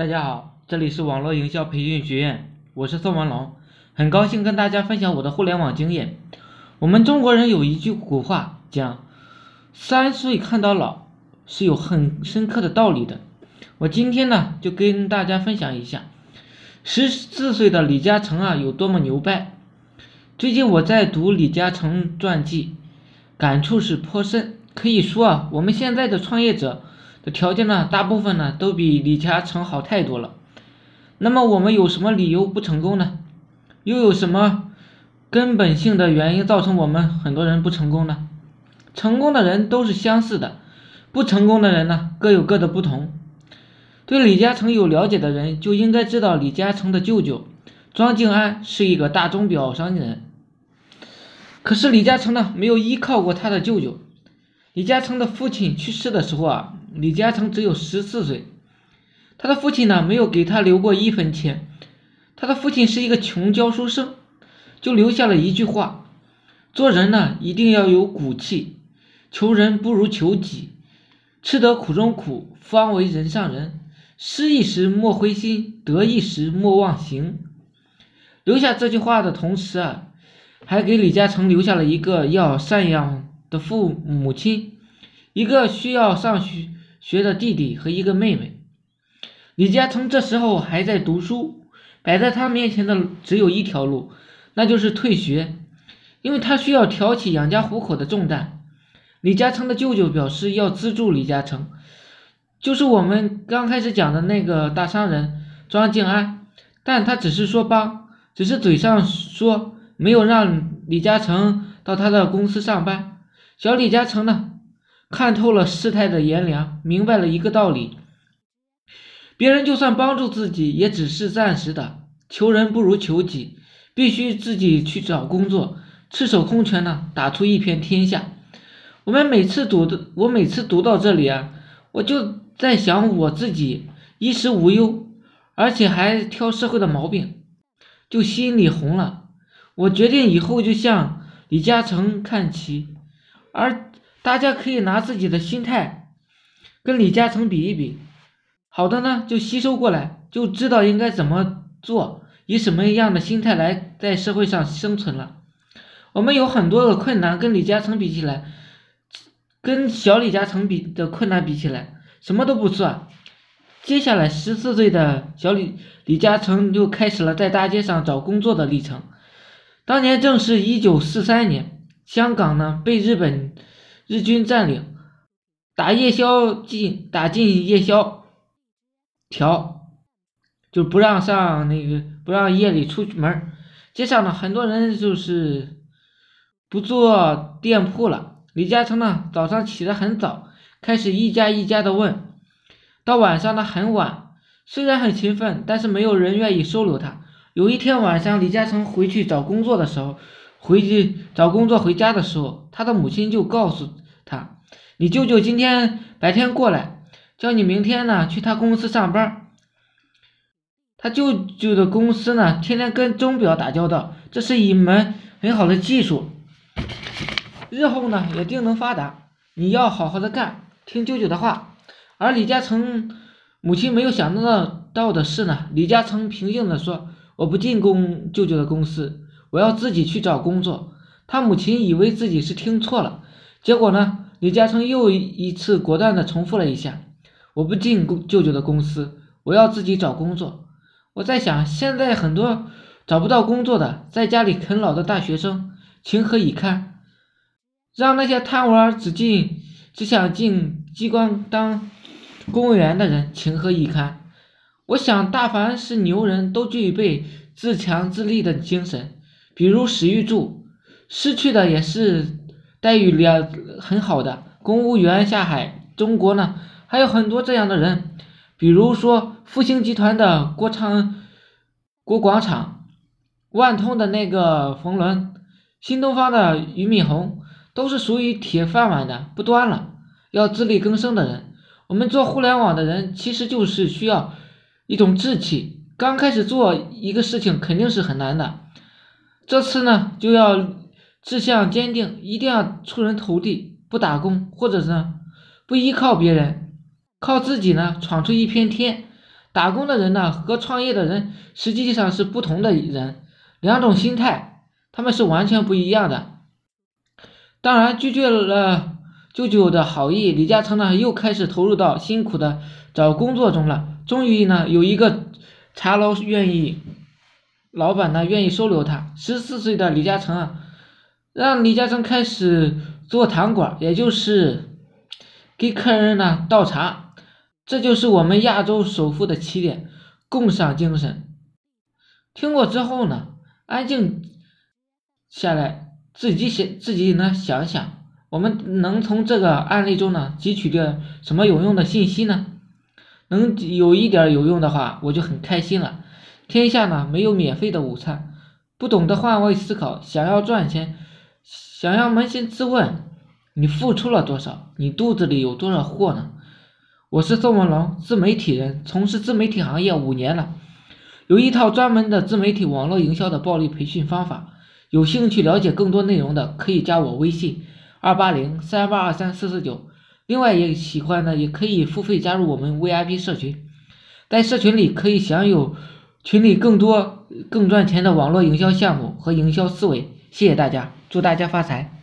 大家好，这里是网络营销培训学院，我是宋文龙，很高兴跟大家分享我的互联网经验。我们中国人有一句古话讲“三岁看到老”，是有很深刻的道理的。我今天呢就跟大家分享一下，十四岁的李嘉诚啊有多么牛掰。最近我在读李嘉诚传记，感触是颇深。可以说啊，我们现在的创业者。的条件呢，大部分呢都比李嘉诚好太多了。那么我们有什么理由不成功呢？又有什么根本性的原因造成我们很多人不成功呢？成功的人都是相似的，不成功的人呢各有各的不同。对李嘉诚有了解的人就应该知道，李嘉诚的舅舅庄敬安是一个大钟表商人。可是李嘉诚呢没有依靠过他的舅舅。李嘉诚的父亲去世的时候啊。李嘉诚只有十四岁，他的父亲呢没有给他留过一分钱，他的父亲是一个穷教书生，就留下了一句话：做人呢一定要有骨气，求人不如求己，吃得苦中苦，方为人上人。失意时莫灰心，得意时莫忘形。留下这句话的同时啊，还给李嘉诚留下了一个要赡养的父母亲，一个需要上学。学的弟弟和一个妹妹，李嘉诚这时候还在读书，摆在他面前的只有一条路，那就是退学，因为他需要挑起养家糊口的重担。李嘉诚的舅舅表示要资助李嘉诚，就是我们刚开始讲的那个大商人庄敬安，但他只是说帮，只是嘴上说，没有让李嘉诚到他的公司上班。小李嘉诚呢？看透了世态的炎凉，明白了一个道理：别人就算帮助自己，也只是暂时的。求人不如求己，必须自己去找工作，赤手空拳呢，打出一片天下。我们每次读的，我每次读到这里啊，我就在想我自己衣食无忧，而且还挑社会的毛病，就心里红了。我决定以后就向李嘉诚看齐，而。大家可以拿自己的心态跟李嘉诚比一比，好的呢就吸收过来，就知道应该怎么做，以什么样的心态来在社会上生存了。我们有很多的困难，跟李嘉诚比起来，跟小李嘉诚比的困难比起来，什么都不算。接下来十四岁的小李李嘉诚就开始了在大街上找工作的历程。当年正是一九四三年，香港呢被日本。日军占领，打夜宵进打进夜宵条，就不让上那个不让夜里出门。街上呢，很多人就是不做店铺了。李嘉诚呢，早上起得很早，开始一家一家的问，到晚上呢很晚。虽然很勤奋，但是没有人愿意收留他。有一天晚上，李嘉诚回去找工作的时候，回去找工作回家的时候，他的母亲就告诉。他，你舅舅今天白天过来，叫你明天呢去他公司上班。他舅舅的公司呢，天天跟钟表打交道，这是一门很好的技术，日后呢也定能发达。你要好好的干，听舅舅的话。而李嘉诚母亲没有想到到的是呢，李嘉诚平静的说：“我不进公舅舅的公司，我要自己去找工作。”他母亲以为自己是听错了。结果呢？李嘉诚又一次果断地重复了一下：“我不进舅舅的公司，我要自己找工作。”我在想，现在很多找不到工作的，在家里啃老的大学生，情何以堪？让那些贪玩只进只想进机关当公务员的人情何以堪？我想，大凡是牛人都具备自强自立的精神，比如史玉柱，失去的也是。待遇良很好的公务员下海，中国呢还有很多这样的人，比如说复兴集团的郭昌、郭广场，万通的那个冯仑，新东方的俞敏洪，都是属于铁饭碗的，不端了，要自力更生的人。我们做互联网的人，其实就是需要一种志气。刚开始做一个事情肯定是很难的，这次呢就要。志向坚定，一定要出人头地，不打工，或者是不依靠别人，靠自己呢闯出一片天。打工的人呢和创业的人实际上是不同的人，两种心态，他们是完全不一样的。当然，拒绝了舅舅的好意，李嘉诚呢又开始投入到辛苦的找工作中了。终于呢，有一个茶楼愿意，老板呢愿意收留他。十四岁的李嘉诚啊，让李嘉诚开始做糖果，也就是给客人呢倒茶。这就是我们亚洲首富的起点，共赏精神。听过之后呢，安静下来，自己想自己呢想想，我们能从这个案例中呢汲取点什么有用的信息呢？能有一点有用的话，我就很开心了。天下呢没有免费的午餐，不懂得换位思考，想要赚钱，想要扪心自问，你付出了多少？你肚子里有多少货呢？我是宋文龙，自媒体人，从事自媒体行业五年了，有一套专门的自媒体网络营销的暴力培训方法。有兴趣了解更多内容的，可以加我微信二八零三八二三四四九。另外，也喜欢的也可以付费加入我们 VIP 社群，在社群里可以享有群里更多更赚钱的网络营销项目和营销思维。谢谢大家，祝大家发财。